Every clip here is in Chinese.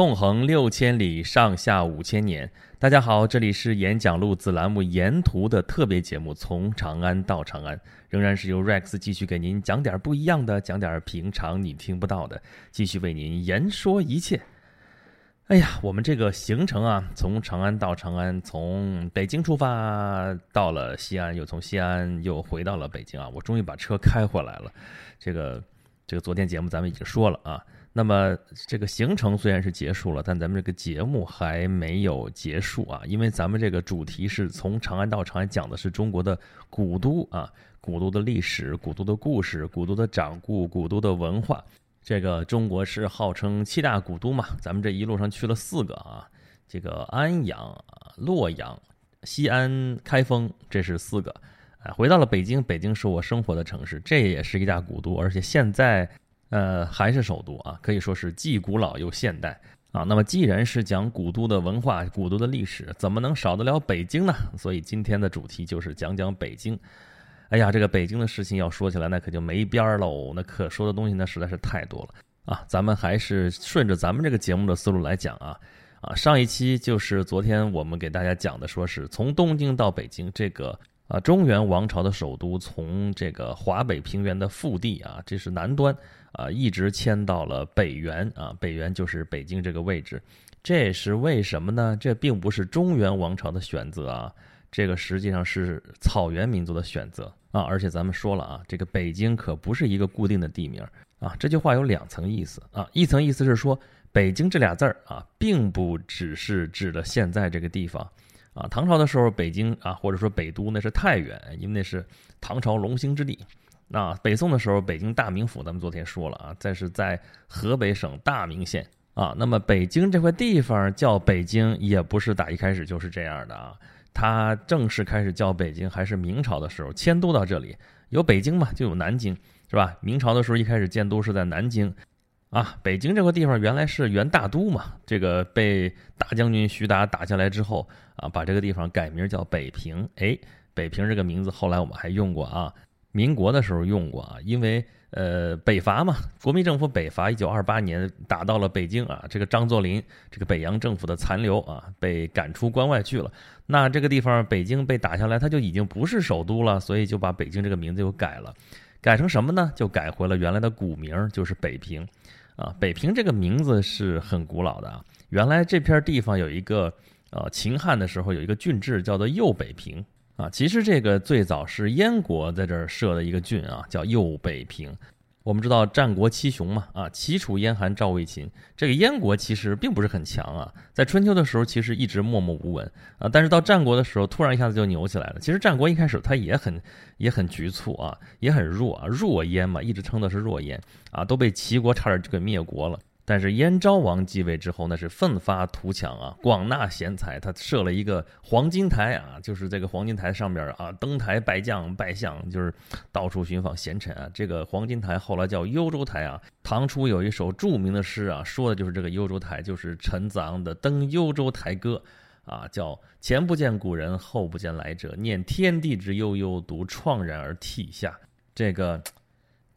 纵横六千里，上下五千年。大家好，这里是演讲录子栏目沿途的特别节目《从长安到长安》，仍然是由 Rex 继续给您讲点不一样的，讲点平常你听不到的，继续为您言说一切。哎呀，我们这个行程啊，从长安到长安，从北京出发到了西安，又从西安又回到了北京啊，我终于把车开回来了。这个，这个昨天节目咱们已经说了啊。那么这个行程虽然是结束了，但咱们这个节目还没有结束啊，因为咱们这个主题是从长安到长安，讲的是中国的古都啊，古都的历史、古都的故事、古都的掌故、古都的文化。这个中国是号称七大古都嘛，咱们这一路上去了四个啊，这个安阳、洛阳、西安、开封，这是四个。哎，回到了北京，北京是我生活的城市，这也是一大古都，而且现在。呃，还是首都啊，可以说是既古老又现代啊。那么，既然是讲古都的文化、古都的历史，怎么能少得了北京呢？所以今天的主题就是讲讲北京。哎呀，这个北京的事情要说起来，那可就没边儿喽。那可说的东西呢，实在是太多了啊。咱们还是顺着咱们这个节目的思路来讲啊啊。上一期就是昨天我们给大家讲的，说是从东京到北京这个啊中原王朝的首都，从这个华北平原的腹地啊，这是南端。啊，一直迁到了北原啊，北原就是北京这个位置，这是为什么呢？这并不是中原王朝的选择啊，这个实际上是草原民族的选择啊。而且咱们说了啊，这个北京可不是一个固定的地名啊。这句话有两层意思啊，一层意思是说北京这俩字儿啊，并不只是指的现在这个地方啊。唐朝的时候，北京啊，或者说北都那是太原，因为那是唐朝龙兴之地。那北宋的时候，北京大名府，咱们昨天说了啊，在是在河北省大名县啊。那么北京这块地方叫北京，也不是打一开始就是这样的啊。它正式开始叫北京，还是明朝的时候迁都到这里。有北京嘛，就有南京，是吧？明朝的时候一开始建都是在南京，啊，北京这块地方原来是元大都嘛。这个被大将军徐达打下来之后啊，把这个地方改名叫北平。哎，北平这个名字后来我们还用过啊。民国的时候用过啊，因为呃北伐嘛，国民政府北伐，一九二八年打到了北京啊，这个张作霖这个北洋政府的残留啊，被赶出关外去了。那这个地方北京被打下来，它就已经不是首都了，所以就把北京这个名字又改了，改成什么呢？就改回了原来的古名，就是北平。啊，北平这个名字是很古老的啊，原来这片地方有一个呃秦汉的时候有一个郡治叫做右北平。啊，其实这个最早是燕国在这儿设的一个郡啊，叫右北平。我们知道战国七雄嘛，啊，齐楚燕韩赵魏秦。这个燕国其实并不是很强啊，在春秋的时候其实一直默默无闻啊，但是到战国的时候突然一下子就牛起来了。其实战国一开始它也很也很局促啊，也很弱啊，弱燕嘛，一直称的是弱燕啊，都被齐国差点就给灭国了。但是燕昭王继位之后，那是奋发图强啊，广纳贤才。他设了一个黄金台啊，就是这个黄金台上边啊，登台拜将拜相，就是到处寻访贤臣啊。这个黄金台后来叫幽州台啊。唐初有一首著名的诗啊，说的就是这个幽州台，就是陈子昂的《登幽州台歌》啊，叫前不见古人，后不见来者，念天地之悠悠，独怆然而涕下。这个。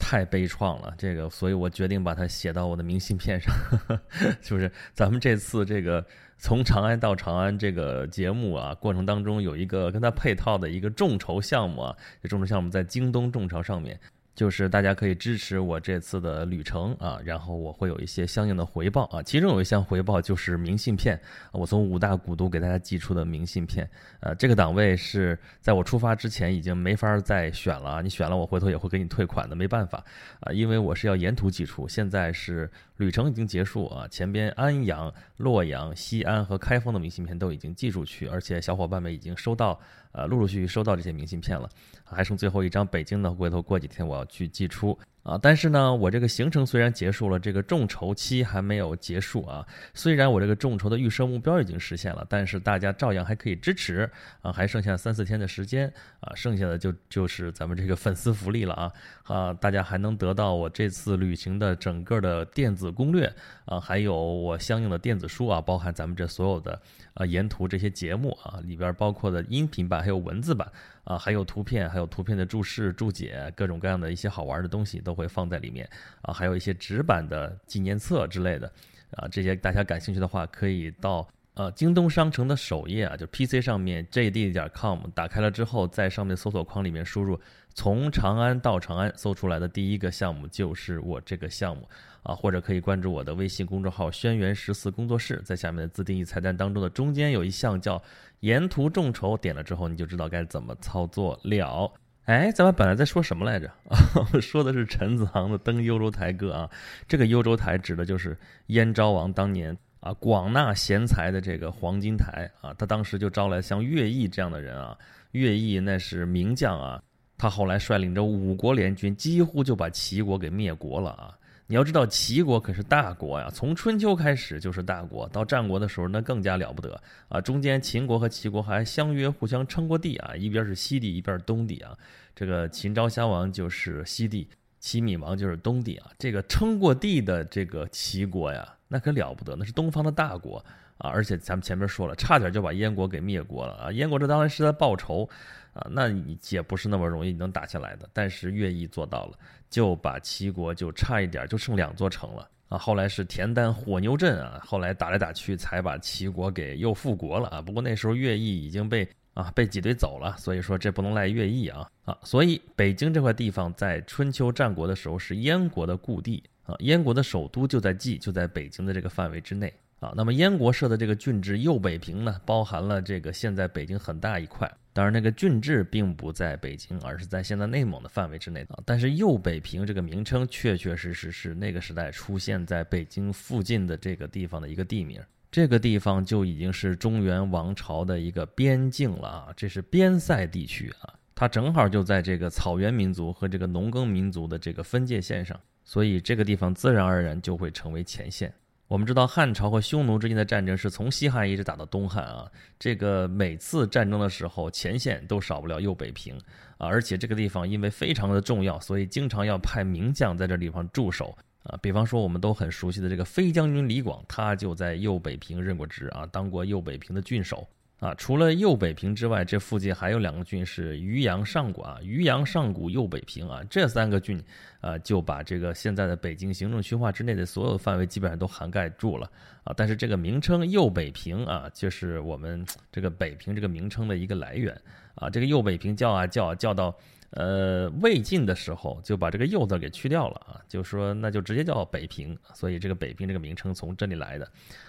太悲怆了，这个，所以我决定把它写到我的明信片上，就是咱们这次这个从长安到长安这个节目啊，过程当中有一个跟它配套的一个众筹项目啊，这众筹项目在京东众筹上面。就是大家可以支持我这次的旅程啊，然后我会有一些相应的回报啊。其中有一项回报就是明信片，我从五大古都给大家寄出的明信片。呃，这个档位是在我出发之前已经没法再选了，你选了我回头也会给你退款的，没办法啊，因为我是要沿途寄出。现在是旅程已经结束啊，前边安阳、洛阳、西安和开封的明信片都已经寄出去，而且小伙伴们已经收到。呃，陆陆续续收到这些明信片了，还剩最后一张北京的，回头过几天我要去寄出。啊，但是呢，我这个行程虽然结束了，这个众筹期还没有结束啊。虽然我这个众筹的预设目标已经实现了，但是大家照样还可以支持啊，还剩下三四天的时间啊，剩下的就就是咱们这个粉丝福利了啊啊，大家还能得到我这次旅行的整个的电子攻略啊，还有我相应的电子书啊，包含咱们这所有的啊沿途这些节目啊，里边包括的音频版还有文字版。啊，还有图片，还有图片的注释、注解，各种各样的一些好玩的东西都会放在里面啊，还有一些纸板的纪念册之类的。啊，这些大家感兴趣的话，可以到呃京东商城的首页啊，就 PC 上面 JD 点 com 打开了之后，在上面搜索框里面输入“从长安到长安”，搜出来的第一个项目就是我这个项目啊，或者可以关注我的微信公众号“轩辕十四工作室”，在下面的自定义菜单当中的中间有一项叫“沿途众筹”，点了之后你就知道该怎么操作了。哎，咱们本来在说什么来着？说的是陈子昂的登幽州台歌啊。这个幽州台指的就是燕昭王当年啊广纳贤才的这个黄金台啊。他当时就招来像乐毅这样的人啊。乐毅那是名将啊，他后来率领着五国联军，几乎就把齐国给灭国了啊。你要知道，齐国可是大国呀，从春秋开始就是大国，到战国的时候那更加了不得啊。中间秦国和齐国还相约互相称过帝啊，一边是西帝，一边是东帝啊。这个秦昭襄王就是西帝，齐闵王就是东帝啊。这个称过帝的这个齐国呀，那可了不得，那是东方的大国啊。而且咱们前面说了，差点就把燕国给灭国了啊。燕国这当然是在报仇。啊，那你也不是那么容易能打下来的。但是乐毅做到了，就把齐国就差一点就剩两座城了啊。后来是田单火牛阵啊，后来打来打去才把齐国给又复国了啊。不过那时候乐毅已经被啊被挤兑走了，所以说这不能赖乐毅啊啊。所以北京这块地方在春秋战国的时候是燕国的故地啊，燕国的首都就在蓟，就在北京的这个范围之内。啊，那么燕国设的这个郡治右北平呢，包含了这个现在北京很大一块。当然，那个郡治并不在北京，而是在现在内蒙的范围之内啊。但是右北平这个名称确确实实是那个时代出现在北京附近的这个地方的一个地名。这个地方就已经是中原王朝的一个边境了啊，这是边塞地区啊，它正好就在这个草原民族和这个农耕民族的这个分界线上，所以这个地方自然而然就会成为前线。我们知道汉朝和匈奴之间的战争是从西汉一直打到东汉啊，这个每次战争的时候前线都少不了右北平啊，而且这个地方因为非常的重要，所以经常要派名将在这地方驻守啊。比方说我们都很熟悉的这个飞将军李广，他就在右北平任过职啊，当过右北平的郡守。啊，除了右北平之外，这附近还有两个郡是渔阳、上谷啊。渔阳、上谷、右北平啊，这三个郡，啊，就把这个现在的北京行政区划之内的所有范围基本上都涵盖住了啊。但是这个名称右北平啊，就是我们这个北平这个名称的一个来源啊。这个右北平叫啊叫啊叫到。呃，魏晋的时候就把这个“右”字给去掉了啊，就说那就直接叫北平，所以这个北平这个名称从这里来的，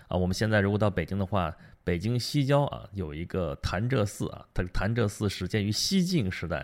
啊，我们现在如果到北京的话，北京西郊啊有一个潭柘寺啊，它潭柘寺始建于西晋时代，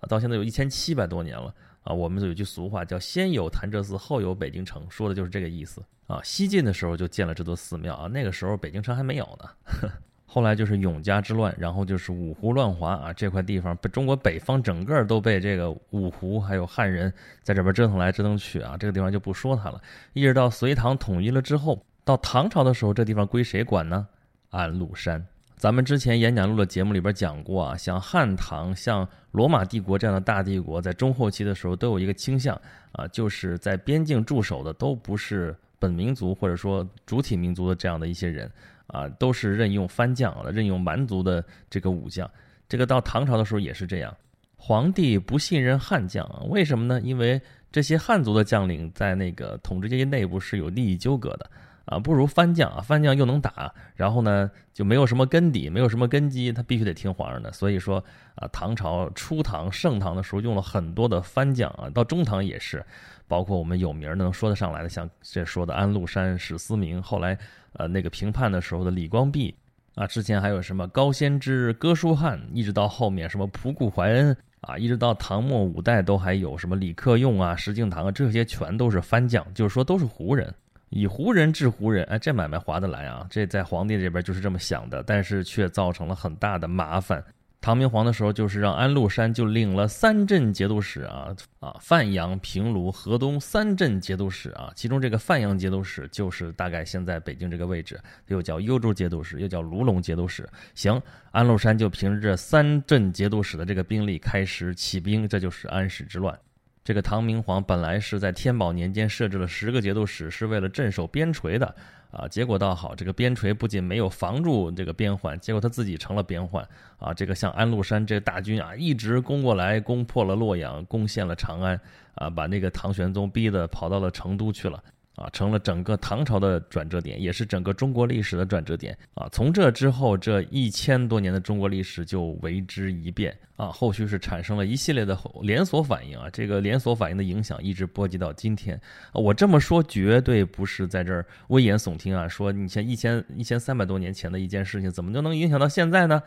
啊，到现在有一千七百多年了啊，我们有句俗话叫“先有潭柘寺，后有北京城”，说的就是这个意思啊。西晋的时候就建了这座寺庙啊，那个时候北京城还没有呢。后来就是永嘉之乱，然后就是五胡乱华啊，这块地方被中国北方整个都被这个五胡还有汉人在这边折腾来折腾去啊，这个地方就不说它了。一直到隋唐统一了之后，到唐朝的时候，这地方归谁管呢？安禄山。咱们之前演讲录的节目里边讲过啊，像汉唐、像罗马帝国这样的大帝国，在中后期的时候都有一个倾向啊，就是在边境驻守的都不是本民族或者说主体民族的这样的一些人。啊，都是任用藩将任用蛮族的这个武将。这个到唐朝的时候也是这样，皇帝不信任汉将，为什么呢？因为这些汉族的将领在那个统治阶级内部是有利益纠葛的啊，不如藩将啊，藩将又能打，然后呢就没有什么根底，没有什么根基，他必须得听皇上的。所以说啊，唐朝初唐、盛唐的时候用了很多的藩将啊，到中唐也是，包括我们有名的能说得上来的，像这说的安禄山、史思明，后来。呃，那个评判的时候的李光弼，啊，之前还有什么高仙芝、哥舒翰，一直到后面什么仆固怀恩，啊，一直到唐末五代都还有什么李克用啊、石敬瑭啊，这些全都是藩将，就是说都是胡人，以胡人治胡人，哎，这买卖划得来啊，这在皇帝这边就是这么想的，但是却造成了很大的麻烦。唐明皇的时候，就是让安禄山就领了三镇节度使啊啊，范阳、平卢、河东三镇节度使啊，其中这个范阳节度使就是大概现在北京这个位置，又叫幽州节度使，又叫卢龙节度使。行，安禄山就凭着这三镇节度使的这个兵力开始起兵，这就是安史之乱。这个唐明皇本来是在天宝年间设置了十个节度使，是为了镇守边陲的。啊，结果倒好，这个边陲不仅没有防住这个边患，结果他自己成了边患。啊，这个像安禄山这大军啊，一直攻过来，攻破了洛阳，攻陷了长安，啊，把那个唐玄宗逼得跑到了成都去了。啊，成了整个唐朝的转折点，也是整个中国历史的转折点啊。从这之后，这一千多年的中国历史就为之一变啊。后续是产生了一系列的连锁反应啊，这个连锁反应的影响一直波及到今天。我这么说绝对不是在这儿危言耸听啊，说你像一千一千三百多年前的一件事情，怎么就能影响到现在呢？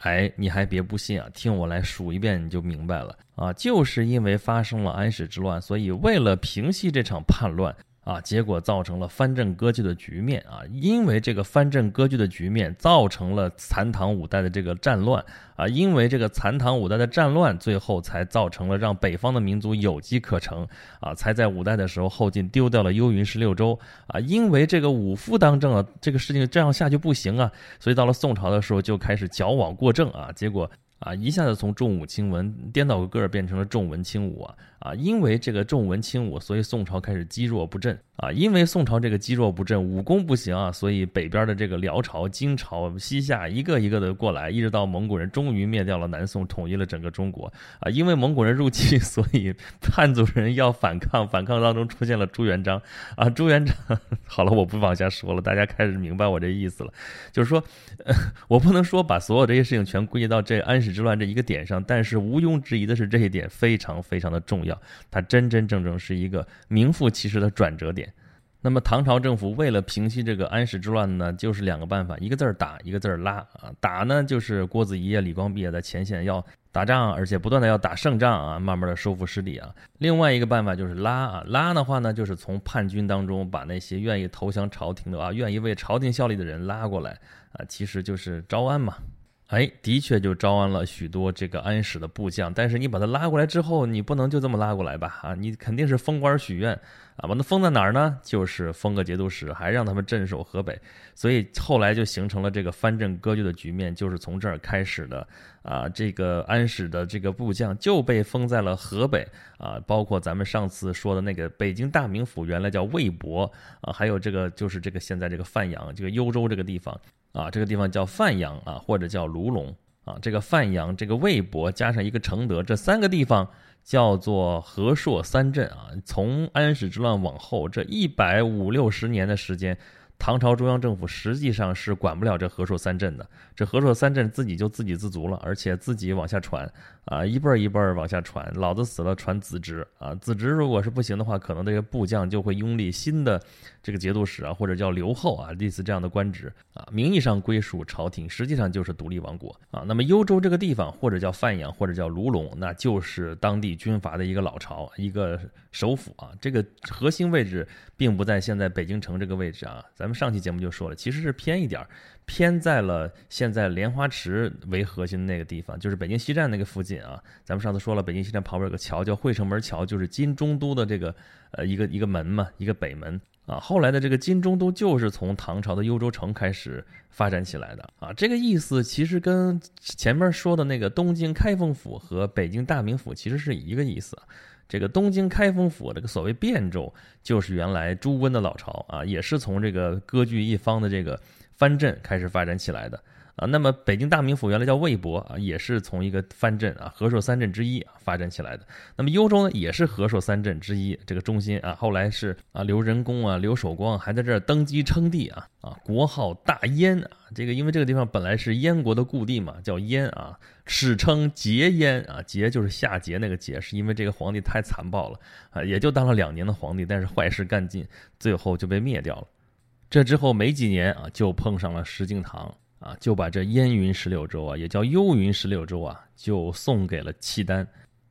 哎，你还别不信啊，听我来数一遍你就明白了啊！就是因为发生了安史之乱，所以为了平息这场叛乱。啊，结果造成了藩镇割据的局面啊！因为这个藩镇割据的局面，造成了残唐五代的这个战乱啊！因为这个残唐五代的战乱，最后才造成了让北方的民族有机可乘啊！才在五代的时候后晋丢掉了幽云十六州啊！因为这个武夫当政啊，这个事情这样下去不行啊！所以到了宋朝的时候就开始矫枉过正啊！结果。啊，一下子从重武轻文颠倒个个儿变成了重文轻武啊！啊，因为这个重文轻武，所以宋朝开始积弱不振啊。因为宋朝这个积弱不振，武功不行啊，所以北边的这个辽朝、金朝、西夏一个一个的过来，一直到蒙古人终于灭掉了南宋，统一了整个中国啊。因为蒙古人入侵，所以汉族人要反抗，反抗当中出现了朱元璋啊。朱元璋，好了，我不往下说了，大家开始明白我这意思了，就是说，呃我不能说把所有这些事情全归结到这安史。之乱这一个点上，但是毋庸置疑的是，这一点非常非常的重要，它真真正正是一个名副其实的转折点。那么唐朝政府为了平息这个安史之乱呢，就是两个办法，一个字儿打，一个字儿拉啊。打呢，就是郭子仪啊、李光弼啊在前线要打仗，而且不断的要打胜仗啊，慢慢的收复失地啊。另外一个办法就是拉啊，拉的话呢，就是从叛军当中把那些愿意投降朝廷的啊，愿意为朝廷效力的人拉过来啊，其实就是招安嘛。哎，的确就招安了许多这个安史的部将，但是你把他拉过来之后，你不能就这么拉过来吧？啊，你肯定是封官许愿啊，把他封在哪儿呢？就是封个节度使，还让他们镇守河北，所以后来就形成了这个藩镇割据的局面，就是从这儿开始的啊。这个安史的这个部将就被封在了河北啊，包括咱们上次说的那个北京大名府，原来叫魏博啊，还有这个就是这个现在这个范阳，这个幽州这个地方。啊，这个地方叫范阳啊，或者叫卢龙啊。这个范阳、这个魏博加上一个承德，这三个地方叫做和硕三镇啊。从安史之乱往后这一百五六十年的时间。唐朝中央政府实际上是管不了这河朔三镇的，这河朔三镇自己就自给自足了，而且自己往下传，啊，一辈儿一辈儿往下传，老子死了传子侄，啊，子侄如果是不行的话，可能这个部将就会拥立新的这个节度使啊，或者叫留后啊，类似这样的官职啊，名义上归属朝廷，实际上就是独立王国啊。那么幽州这个地方，或者叫范阳，或者叫卢龙，那就是当地军阀的一个老巢，一个首府啊。这个核心位置并不在现在北京城这个位置啊，咱们。上期节目就说了，其实是偏一点儿，偏在了现在莲花池为核心的那个地方，就是北京西站那个附近啊。咱们上次说了，北京西站旁边有个桥叫惠城门桥，就是金中都的这个呃一个一个门嘛，一个北门啊。后来的这个金中都就是从唐朝的幽州城开始发展起来的啊。这个意思其实跟前面说的那个东京开封府和北京大名府其实是一个意思。这个东京开封府这个所谓汴州，就是原来朱温的老巢啊，也是从这个割据一方的这个藩镇开始发展起来的。啊，那么北京大名府原来叫魏博啊，也是从一个藩镇啊和硕三镇之一啊发展起来的。那么幽州呢，也是和硕三镇之一这个中心啊。后来是啊刘仁恭啊刘守光还在这儿登基称帝啊啊国号大燕啊。这个因为这个地方本来是燕国的故地嘛，叫燕啊，史称桀燕啊，桀就是夏桀那个桀，是因为这个皇帝太残暴了啊，也就当了两年的皇帝，但是坏事干尽，最后就被灭掉了。这之后没几年啊，就碰上了石敬瑭。啊，就把这燕云十六州啊，也叫幽云十六州啊，就送给了契丹。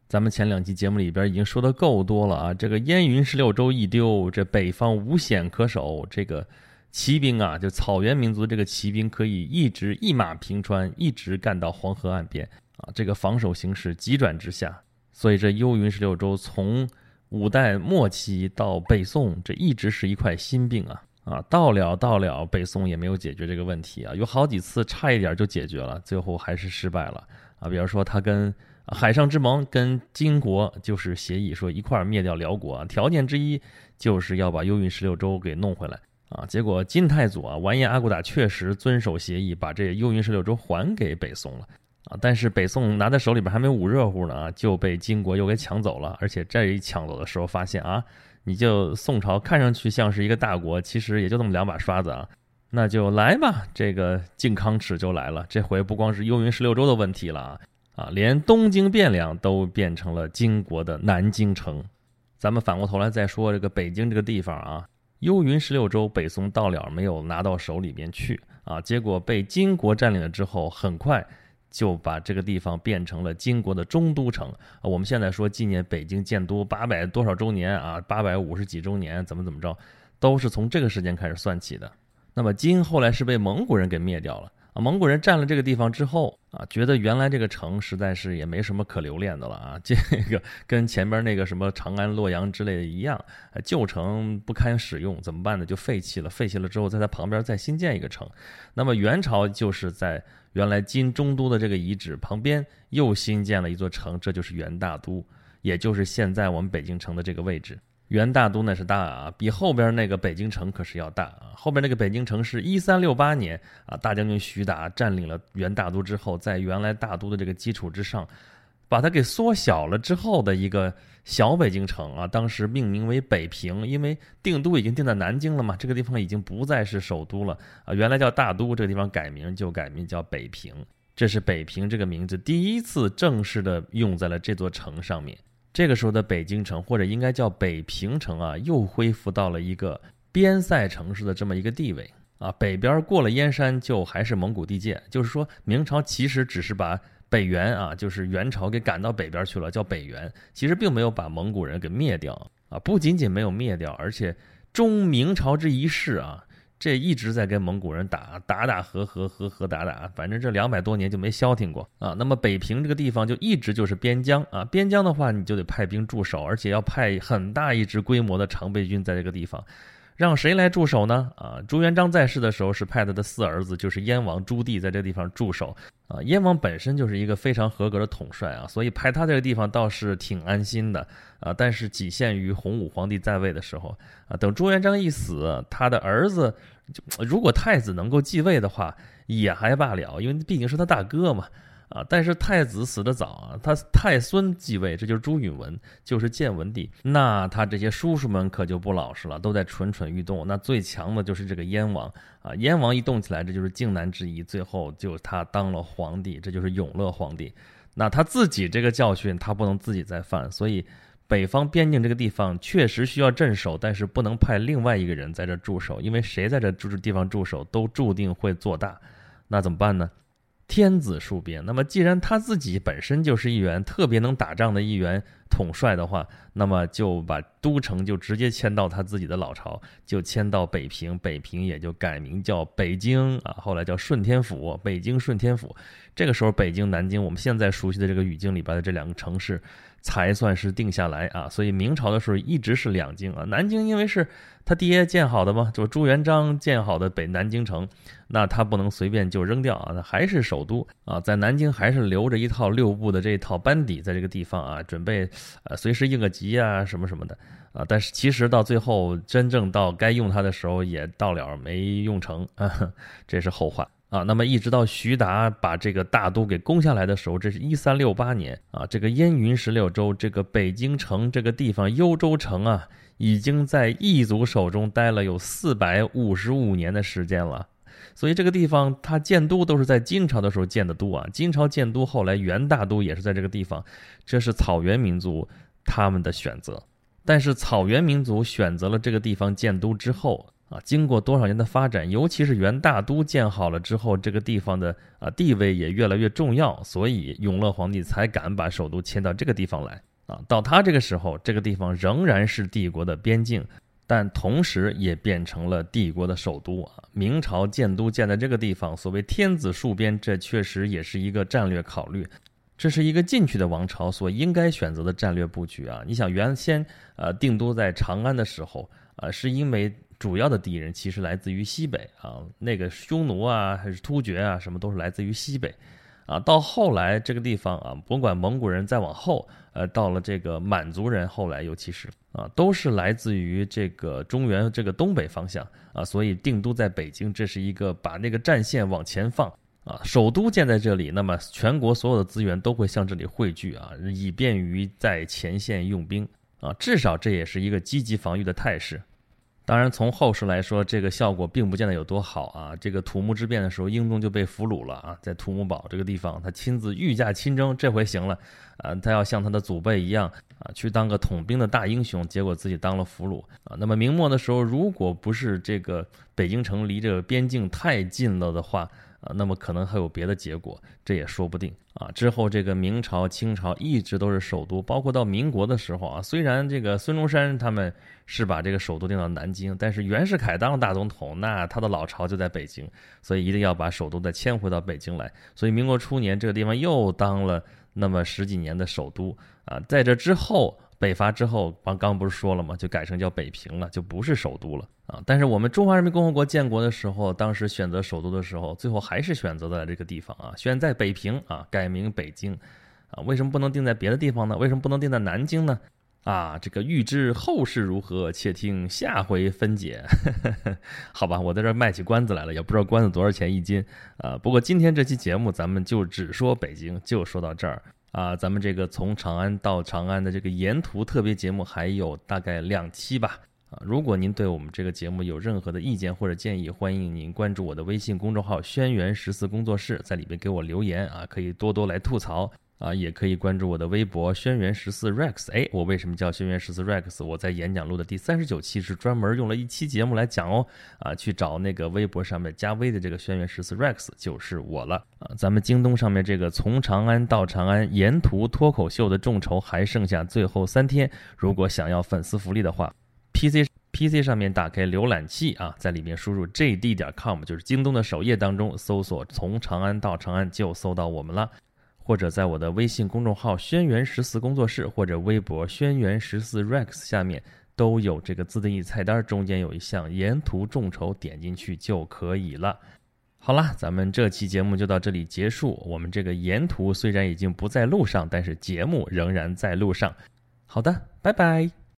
咱们前两期节目里边已经说的够多了啊，这个燕云十六州一丢，这北方无险可守，这个骑兵啊，就草原民族这个骑兵可以一直一马平川，一直干到黄河岸边啊，这个防守形势急转直下。所以这幽云十六州从五代末期到北宋，这一直是一块心病啊。啊，到了到了，北宋也没有解决这个问题啊，有好几次差一点就解决了，最后还是失败了啊。比方说，他跟海上之盟跟金国就是协议说一块儿灭掉辽国，条件之一就是要把幽云十六州给弄回来啊。结果金太祖啊完颜阿骨打确实遵守协议，把这幽云十六州还给北宋了啊。但是北宋拿在手里边还没捂热乎呢啊，就被金国又给抢走了，而且这一抢走的时候发现啊。你就宋朝看上去像是一个大国，其实也就那么两把刷子啊。那就来吧，这个靖康耻就来了。这回不光是幽云十六州的问题了啊，啊，连东京汴梁都变成了金国的南京城。咱们反过头来再说这个北京这个地方啊，幽云十六州北宋到了没有拿到手里面去啊，结果被金国占领了之后，很快就把这个地方变成了金国的中都城。我们现在说纪念北京建都八百多少周年啊，八百五十几周年，怎么怎么着，都是从这个时间开始算起的。那么金后来是被蒙古人给灭掉了啊！蒙古人占了这个地方之后啊，觉得原来这个城实在是也没什么可留恋的了啊，这个跟前边那个什么长安、洛阳之类的一样，旧城不堪使用，怎么办呢？就废弃了。废弃了之后，在它旁边再新建一个城。那么元朝就是在原来金中都的这个遗址旁边又新建了一座城，这就是元大都，也就是现在我们北京城的这个位置。元大都那是大啊，比后边那个北京城可是要大啊。后边那个北京城是一三六八年啊，大将军徐达占领了元大都之后，在原来大都的这个基础之上，把它给缩小了之后的一个小北京城啊。当时命名为北平，因为定都已经定在南京了嘛，这个地方已经不再是首都了啊。原来叫大都，这个地方改名就改名叫北平。这是北平这个名字第一次正式的用在了这座城上面。这个时候的北京城，或者应该叫北平城啊，又恢复到了一个边塞城市的这么一个地位啊。北边过了燕山，就还是蒙古地界。就是说明朝其实只是把北元啊，就是元朝给赶到北边去了，叫北元，其实并没有把蒙古人给灭掉啊。不仅仅没有灭掉，而且中明朝这一世啊。这一直在跟蒙古人打打打和和和和打打，反正这两百多年就没消停过啊。那么北平这个地方就一直就是边疆啊，边疆的话你就得派兵驻守，而且要派很大一支规模的常备军在这个地方，让谁来驻守呢？啊，朱元璋在世的时候是派他的四儿子，就是燕王朱棣在这个地方驻守啊。燕王本身就是一个非常合格的统帅啊，所以派他这个地方倒是挺安心的啊。但是仅限于洪武皇帝在位的时候啊，等朱元璋一死，他的儿子。就如果太子能够继位的话，也还罢了，因为毕竟是他大哥嘛，啊！但是太子死得早啊，他太孙继位，这就是朱允文，就是建文帝，那他这些叔叔们可就不老实了，都在蠢蠢欲动。那最强的就是这个燕王啊，燕王一动起来，这就是靖难之役，最后就他当了皇帝，这就是永乐皇帝。那他自己这个教训，他不能自己再犯，所以。北方边境这个地方确实需要镇守，但是不能派另外一个人在这驻守，因为谁在这驻地方驻守，都注定会做大。那怎么办呢？天子戍边。那么既然他自己本身就是一员特别能打仗的一员统帅的话，那么就把都城就直接迁到他自己的老巢，就迁到北平。北平也就改名叫北京啊，后来叫顺天府，北京顺天府。这个时候，北京、南京，我们现在熟悉的这个语境里边的这两个城市。才算是定下来啊，所以明朝的时候一直是两京啊。南京因为是他爹建好的嘛，就朱元璋建好的北南京城，那他不能随便就扔掉啊，那还是首都啊，在南京还是留着一套六部的这套班底在这个地方啊，准备呃随时应个急啊什么什么的啊。但是其实到最后真正到该用它的时候也到了没用成啊，这是后话。啊，那么一直到徐达把这个大都给攻下来的时候，这是一三六八年啊。这个燕云十六州，这个北京城这个地方，幽州城啊，已经在异族手中待了有四百五十五年的时间了。所以这个地方，他建都都是在金朝的时候建的都啊。金朝建都，后来元大都也是在这个地方，这是草原民族他们的选择。但是草原民族选择了这个地方建都之后。啊，经过多少年的发展，尤其是元大都建好了之后，这个地方的啊地位也越来越重要，所以永乐皇帝才敢把首都迁到这个地方来。啊，到他这个时候，这个地方仍然是帝国的边境，但同时也变成了帝国的首都啊。明朝建都建在这个地方，所谓天子戍边，这确实也是一个战略考虑，这是一个进去的王朝所应该选择的战略布局啊。你想，原先呃定都在长安的时候呃，是因为。主要的敌人其实来自于西北啊，那个匈奴啊，还是突厥啊，什么都是来自于西北，啊，到后来这个地方啊，甭管蒙古人再往后，呃，到了这个满族人，后来尤其是啊，都是来自于这个中原这个东北方向啊，所以定都在北京，这是一个把那个战线往前放啊，首都建在这里，那么全国所有的资源都会向这里汇聚啊，以便于在前线用兵。啊，至少这也是一个积极防御的态势。当然，从后世来说，这个效果并不见得有多好啊。这个土木之变的时候，英宗就被俘虏了啊，在土木堡这个地方，他亲自御驾亲征，这回行了啊，他要像他的祖辈一样啊，去当个统兵的大英雄，结果自己当了俘虏啊。那么明末的时候，如果不是这个北京城离这个边境太近了的话，啊，那么可能还有别的结果，这也说不定啊。之后这个明朝、清朝一直都是首都，包括到民国的时候啊，虽然这个孙中山他们是把这个首都定到南京，但是袁世凯当了大总统，那他的老巢就在北京，所以一定要把首都再迁回到北京来。所以民国初年这个地方又当了那么十几年的首都啊，在这之后。北伐之后，刚刚不是说了吗？就改成叫北平了，就不是首都了啊。但是我们中华人民共和国建国的时候，当时选择首都的时候，最后还是选择在这个地方啊，选在北平啊，改名北京啊。为什么不能定在别的地方呢？为什么不能定在南京呢？啊，这个预知后事如何，且听下回分解。好吧，我在这儿卖起关子来了，也不知道关子多少钱一斤啊。不过今天这期节目，咱们就只说北京，就说到这儿。啊，咱们这个从长安到长安的这个沿途特别节目还有大概两期吧。啊，如果您对我们这个节目有任何的意见或者建议，欢迎您关注我的微信公众号“轩辕十四工作室”，在里边给我留言啊，可以多多来吐槽。啊，也可以关注我的微博“轩辕十四 Rex”。哎，我为什么叫轩辕十四 Rex？我在演讲录的第三十九期是专门用了一期节目来讲哦。啊，去找那个微博上面加微的这个轩辕十四 Rex 就是我了。啊，咱们京东上面这个从长安到长安沿途脱口秀的众筹还剩下最后三天，如果想要粉丝福利的话，PC PC 上面打开浏览器啊，在里面输入 JD 点 com，就是京东的首页当中搜索“从长安到长安”就搜到我们了。或者在我的微信公众号“轩辕十四工作室”或者微博“轩辕十四 Rex” 下面都有这个自定义菜单，中间有一项沿途众筹，点进去就可以了。好啦，咱们这期节目就到这里结束。我们这个沿途虽然已经不在路上，但是节目仍然在路上。好的，拜拜。